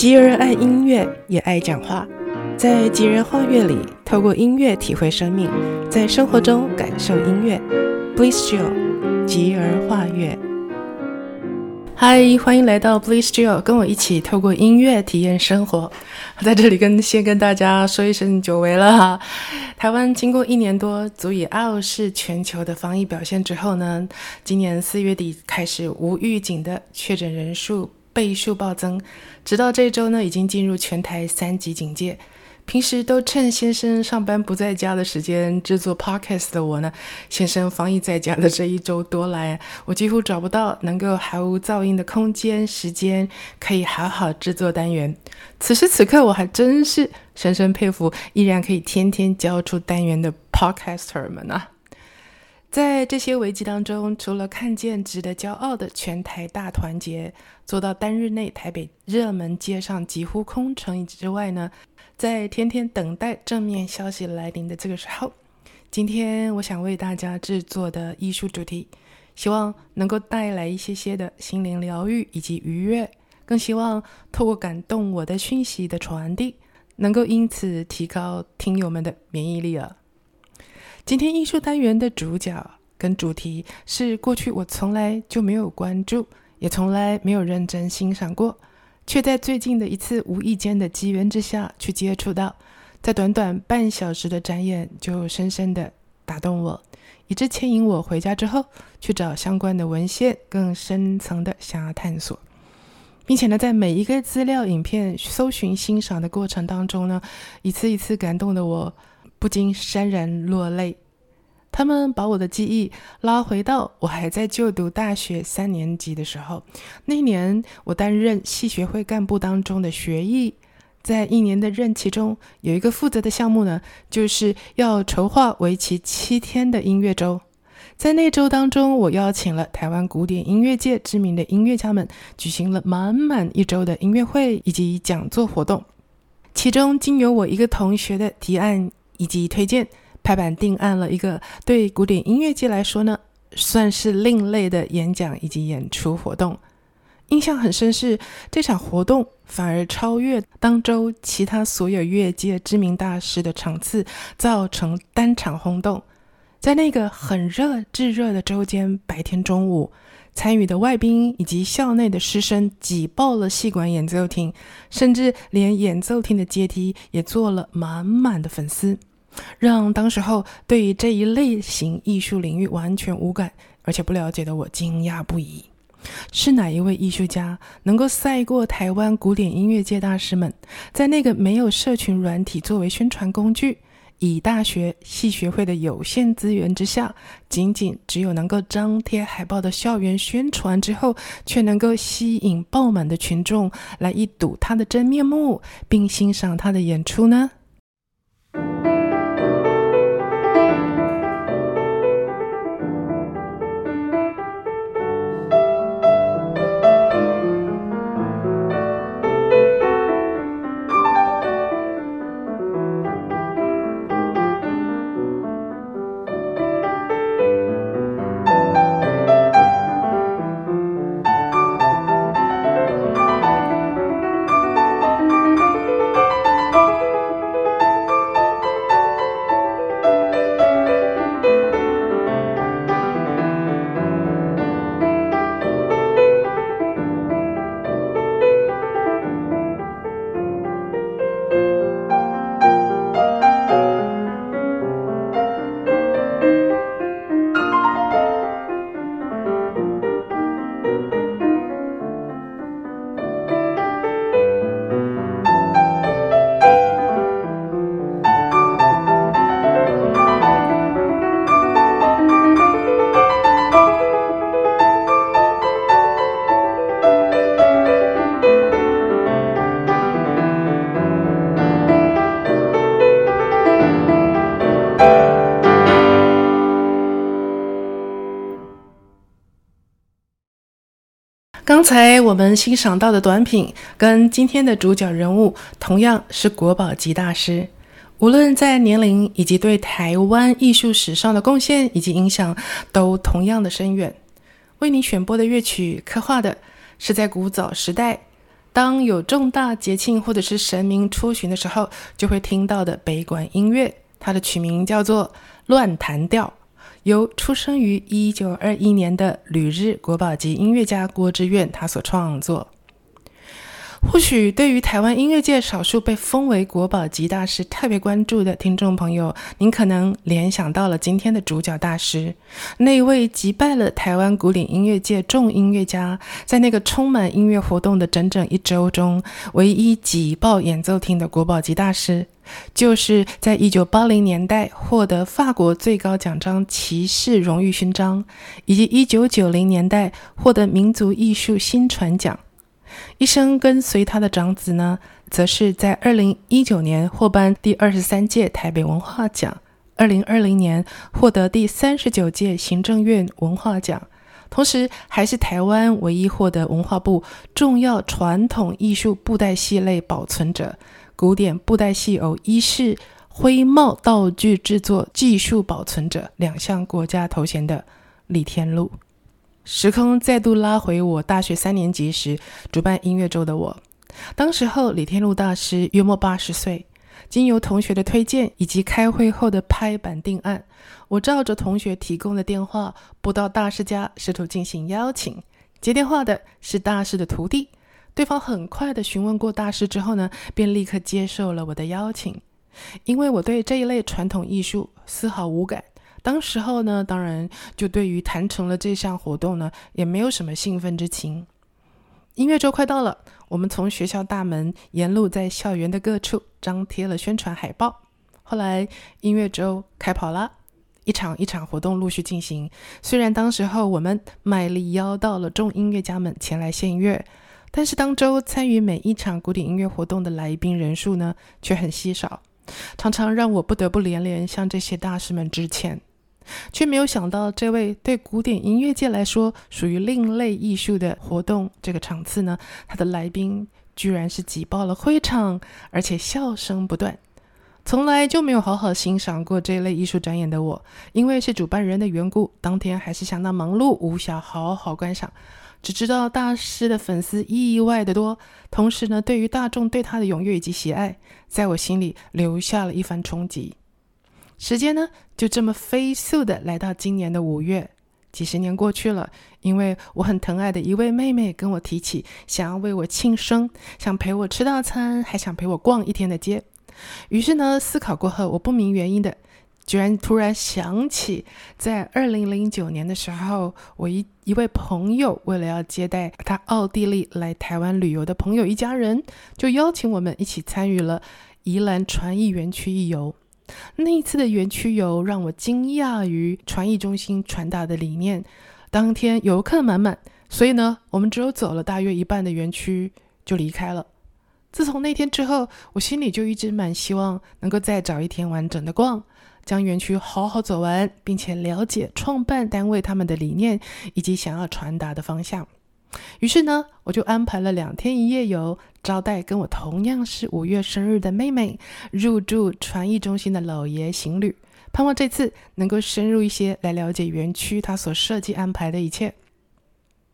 吉儿爱音乐，也爱讲话。在吉儿画乐里，透过音乐体会生命，在生活中感受音乐。Bliss Jill，吉儿画乐。嗨，欢迎来到 Bliss Jill，跟我一起透过音乐体验生活。在这里跟先跟大家说一声久违了哈。台湾经过一年多足以傲视全球的防疫表现之后呢，今年四月底开始无预警的确诊人数倍数暴增，直到这周呢，已经进入全台三级警戒。平时都趁先生上班不在家的时间制作 podcast 的我呢，先生防疫在家的这一周多来，我几乎找不到能够毫无噪音的空间时间，可以好好制作单元。此时此刻，我还真是深深佩服依然可以天天交出单元的 podcaster 们啊！在这些危机当中，除了看见值得骄傲的全台大团结，做到单日内台北热门街上几乎空城之外呢，在天天等待正面消息来临的这个时候，今天我想为大家制作的艺术主题，希望能够带来一些些的心灵疗愈以及愉悦，更希望透过感动我的讯息的传递，能够因此提高听友们的免疫力了。今天艺术单元的主角跟主题是过去我从来就没有关注，也从来没有认真欣赏过，却在最近的一次无意间的机缘之下去接触到，在短短半小时的展演就深深的打动我，以致牵引我回家之后去找相关的文献，更深层的想要探索，并且呢，在每一个资料影片搜寻欣赏的过程当中呢，一次一次感动的我。不禁潸然落泪。他们把我的记忆拉回到我还在就读大学三年级的时候。那年，我担任系学会干部当中的学艺，在一年的任期中，有一个负责的项目呢，就是要筹划为期七天的音乐周。在那周当中，我邀请了台湾古典音乐界知名的音乐家们，举行了满满一周的音乐会以及讲座活动。其中，经由我一个同学的提案。以及推荐拍板定案了一个对古典音乐界来说呢，算是另类的演讲以及演出活动。印象很深是这场活动反而超越当周其他所有乐界知名大师的场次，造成单场轰动。在那个很热炙热的周间白天中午，参与的外宾以及校内的师生挤爆了戏馆演奏厅，甚至连演奏厅的阶梯也坐了满满的粉丝。让当时候对于这一类型艺术领域完全无感，而且不了解的我惊讶不已。是哪一位艺术家能够赛过台湾古典音乐界大师们？在那个没有社群软体作为宣传工具，以大学系学会的有限资源之下，仅仅只有能够张贴海报的校园宣传之后，却能够吸引爆满的群众来一睹他的真面目，并欣赏他的演出呢？刚才我们欣赏到的短品，跟今天的主角人物同样是国宝级大师，无论在年龄以及对台湾艺术史上的贡献以及影响，都同样的深远。为你选播的乐曲，刻画的是在古早时代当有重大节庆或者是神明出巡的时候，就会听到的北管音乐。它的曲名叫做《乱弹调》，由出生于一九二一年的旅日国宝级音乐家郭志远他所创作。或许对于台湾音乐界少数被封为国宝级大师特别关注的听众朋友，您可能联想到了今天的主角大师，那位击败了台湾古典音乐界众音乐家，在那个充满音乐活动的整整一周中，唯一挤爆演奏厅的国宝级大师，就是在一九八零年代获得法国最高奖章骑士荣誉勋章，以及一九九零年代获得民族艺术新传奖。一生跟随他的长子呢，则是在二零一九年获颁第二十三届台北文化奖，二零二零年获得第三十九届行政院文化奖，同时还是台湾唯一获得文化部重要传统艺术布袋戏类保存者、古典布袋戏偶衣饰徽帽道具制作技术保存者两项国家头衔的李天禄。时空再度拉回我大学三年级时主办音乐周的我，当时候李天禄大师约莫八十岁。经由同学的推荐以及开会后的拍板定案，我照着同学提供的电话拨到大师家，试图进行邀请。接电话的是大师的徒弟，对方很快的询问过大师之后呢，便立刻接受了我的邀请，因为我对这一类传统艺术丝毫无感。当时候呢，当然就对于谈成了这项活动呢，也没有什么兴奋之情。音乐周快到了，我们从学校大门沿路在校园的各处张贴了宣传海报。后来音乐周开跑了，一场一场活动陆续进行。虽然当时候我们卖力邀到了众音乐家们前来献乐，但是当周参与每一场古典音乐活动的来宾人数呢，却很稀少，常常让我不得不连连向这些大师们致歉。却没有想到，这位对古典音乐界来说属于另类艺术的活动这个场次呢，他的来宾居然是挤爆了会场，而且笑声不断。从来就没有好好欣赏过这类艺术展演的我，因为是主办人的缘故，当天还是相当忙碌，无暇好好观赏。只知道大师的粉丝意外的多，同时呢，对于大众对他的踊跃以及喜爱，在我心里留下了一番冲击。时间呢，就这么飞速的来到今年的五月，几十年过去了。因为我很疼爱的一位妹妹跟我提起，想要为我庆生，想陪我吃大餐，还想陪我逛一天的街。于是呢，思考过后，我不明原因的，居然突然想起，在二零零九年的时候，我一一位朋友为了要接待他奥地利来台湾旅游的朋友一家人，就邀请我们一起参与了宜兰传艺园区一游。那一次的园区游让我惊讶于传艺中心传达的理念。当天游客满满，所以呢，我们只有走了大约一半的园区就离开了。自从那天之后，我心里就一直蛮希望能够再找一天完整的逛，将园区好好走完，并且了解创办单位他们的理念以及想要传达的方向。于是呢，我就安排了两天一夜游，招待跟我同样是五月生日的妹妹，入住传艺中心的老爷行旅，盼望这次能够深入一些来了解园区他所设计安排的一切。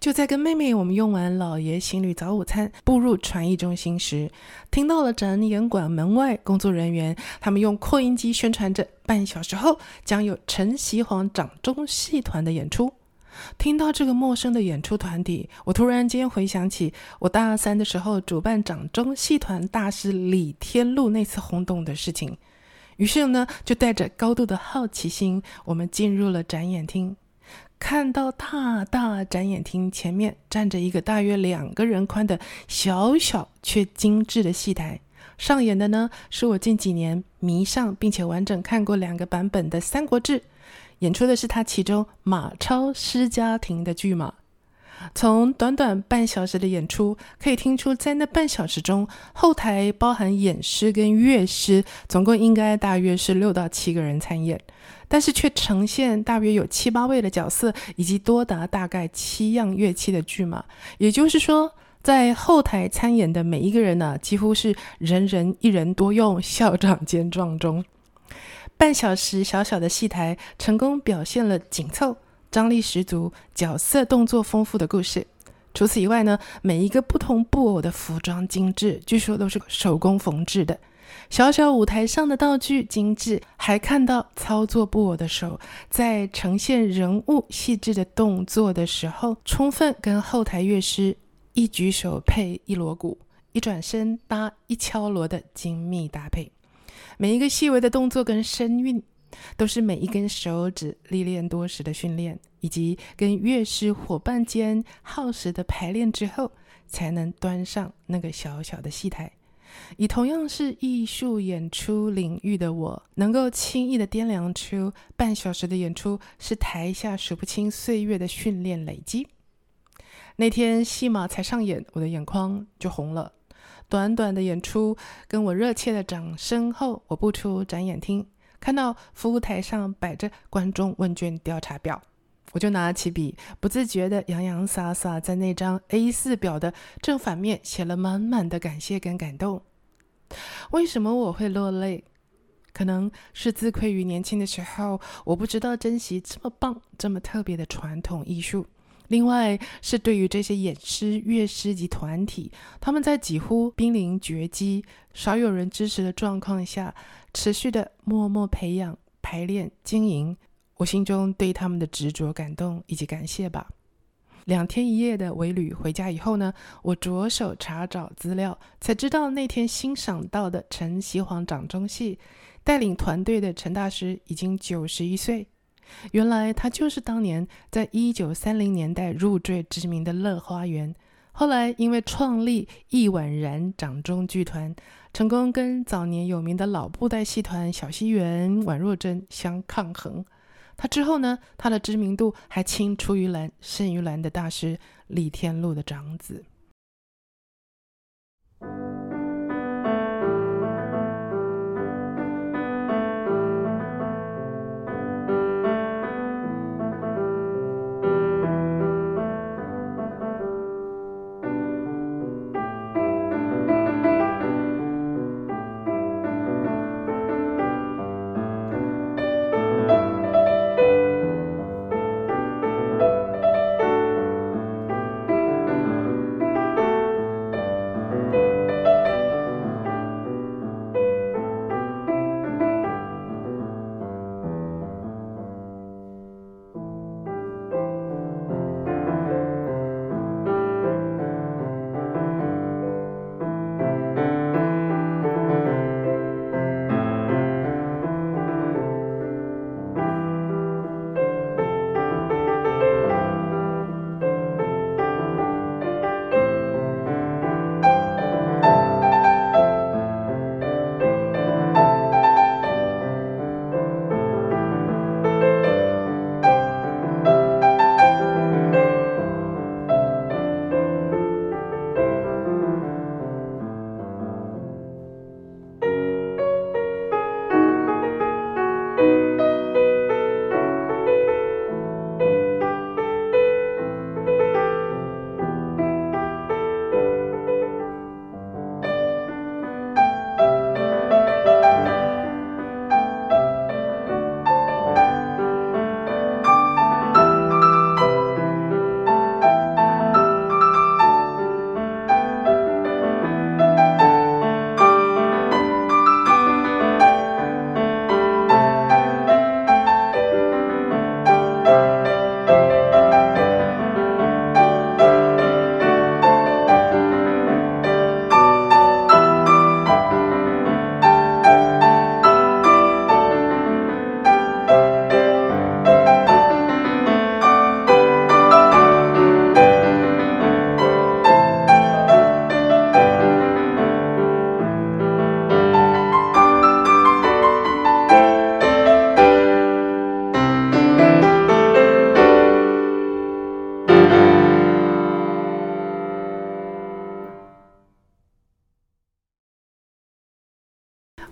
就在跟妹妹我们用完老爷行旅早午餐，步入传艺中心时，听到了展演馆门外工作人员他们用扩音机宣传着，半小时后将有陈锡煌掌中戏团的演出。听到这个陌生的演出团体，我突然间回想起我大三的时候主办掌中戏团大师李天禄那次轰动的事情。于是呢，就带着高度的好奇心，我们进入了展演厅，看到大大展演厅前面站着一个大约两个人宽的小小却精致的戏台，上演的呢是我近几年迷上并且完整看过两个版本的《三国志》。演出的是他其中马超失家庭的剧码。从短短半小时的演出可以听出，在那半小时中，后台包含演师跟乐师，总共应该大约是六到七个人参演，但是却呈现大约有七八位的角色，以及多达大概七样乐器的剧码。也就是说，在后台参演的每一个人呢、几乎是人人一人多用，校长兼撞钟。半小时小小的戏台，成功表现了紧凑、张力十足、角色动作丰富的故事。除此以外呢，每一个不同布偶的服装精致，据说都是手工缝制的。小小舞台上的道具精致，还看到操作布偶的手在呈现人物细致的动作的时候，充分跟后台乐师一举手配一锣鼓，一转身搭一敲锣的精密搭配。每一个细微的动作跟声韵，都是每一根手指历练多时的训练，以及跟乐师伙伴间耗时的排练之后，才能端上那个小小的戏台。以同样是艺术演出领域的我，能够轻易的掂量出半小时的演出是台下数不清岁月的训练累积。那天戏码才上演，我的眼眶就红了。短短的演出，跟我热切的掌声后，我步出展演厅，看到服务台上摆着观众问卷调查表，我就拿起笔，不自觉地洋洋洒洒在那张 A4 表的正反面写了满满的感谢跟感动。为什么我会落泪？可能是自愧于年轻的时候，我不知道珍惜这么棒、这么特别的传统艺术。另外是对于这些演师、乐师及团体，他们在几乎濒临绝迹、少有人支持的状况下，持续的默默培养、排练、经营，我心中对他们的执着、感动以及感谢吧。两天一夜的围旅回家以后呢，我着手查找资料，才知道那天欣赏到的陈锡煌掌中戏带领团队的陈大师已经九十一岁。原来他就是当年在一九三零年代入赘知名的乐花园，后来因为创立易婉然掌中剧团，成功跟早年有名的老布袋戏团小西园、宛若真相抗衡。他之后呢，他的知名度还青出于蓝胜于蓝的大师李天禄的长子。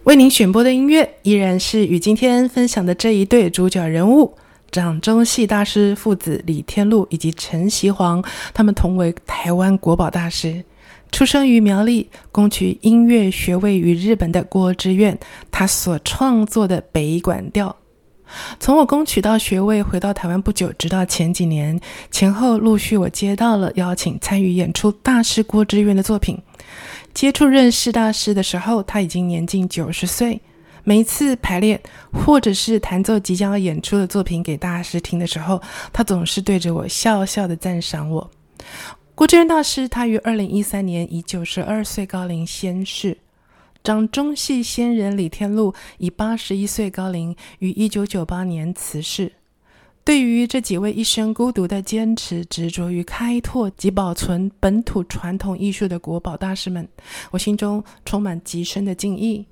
为您选播的音乐依然是与今天分享的这一对主角人物——掌中戏大师父子李天禄以及陈锡煌，他们同为台湾国宝大师。出生于苗栗，攻取音乐学位于日本的郭志愿，他所创作的北管调。从我攻取到学位回到台湾不久，直到前几年前后陆续，我接到了邀请参与演出大师郭志远的作品。接触认识大师的时候，他已经年近九十岁。每一次排练或者是弹奏即将要演出的作品给大师听的时候，他总是对着我笑笑的赞赏我。郭志远大师，他于二零一三年以九十二岁高龄仙逝。掌中戏仙人李天禄以八十一岁高龄于一九九八年辞世。对于这几位一生孤独的坚持、执着于开拓及保存本土传统艺术的国宝大师们，我心中充满极深的敬意。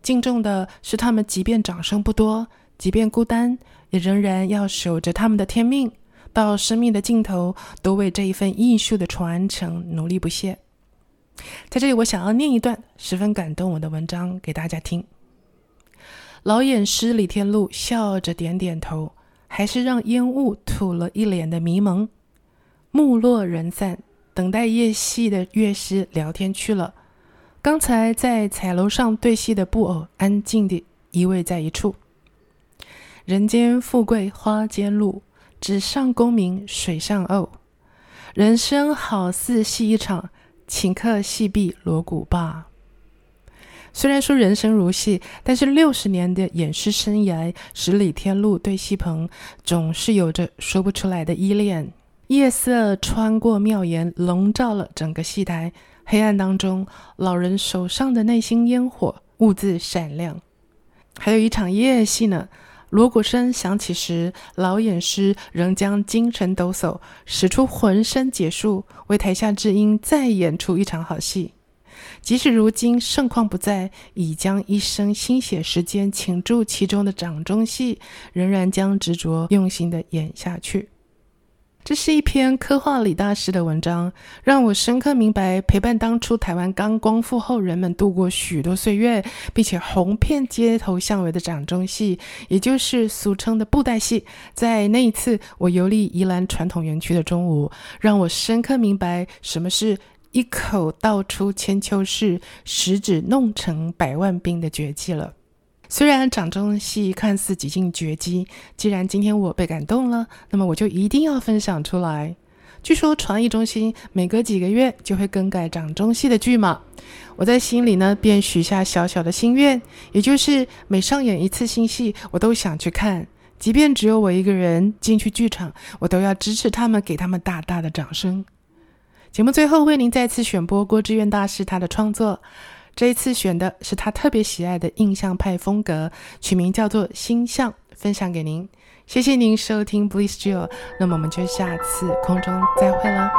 敬重的是他们，即便掌声不多，即便孤单，也仍然要守着他们的天命，到生命的尽头，都为这一份艺术的传承努力不懈。在这里，我想要念一段十分感动我的文章给大家听。老演师李天禄笑着点点头，还是让烟雾吐了一脸的迷蒙。幕落人散，等待夜戏的乐师聊天去了。刚才在彩楼上对戏的布偶安静地依偎在一处。人间富贵花间路，纸上功名水上鸥。人生好似戏一场。请客戏毕锣鼓罢。虽然说人生如戏，但是六十年的演师生涯使李天禄对戏棚总是有着说不出来的依恋。夜色穿过庙檐，笼罩了整个戏台。黑暗当中，老人手上的内心烟火兀自闪亮。还有一场夜戏呢。锣鼓声响起时，老演师仍将精神抖擞，使出浑身解数，为台下知音再演出一场好戏。即使如今盛况不再，已将一生心血时间倾注其中的掌中戏，仍然将执着用心地演下去。这是一篇刻画李大师的文章，让我深刻明白，陪伴当初台湾刚光复后人们度过许多岁月，并且红遍街头巷尾的掌中戏，也就是俗称的布袋戏。在那一次我游历宜兰传统园区的中午，让我深刻明白什么是一口道出千秋事，十指弄成百万兵的绝技了。虽然掌中戏看似几近绝迹，既然今天我被感动了，那么我就一定要分享出来。据说传艺中心每隔几个月就会更改掌中戏的剧码，我在心里呢便许下小小的心愿，也就是每上演一次新戏，我都想去看，即便只有我一个人进去剧场，我都要支持他们，给他们大大的掌声。节目最后为您再次选播郭志远大师他的创作。这一次选的是他特别喜爱的印象派风格，取名叫做《星象》，分享给您。谢谢您收听 Bliss Jill，那么我们就下次空中再会了。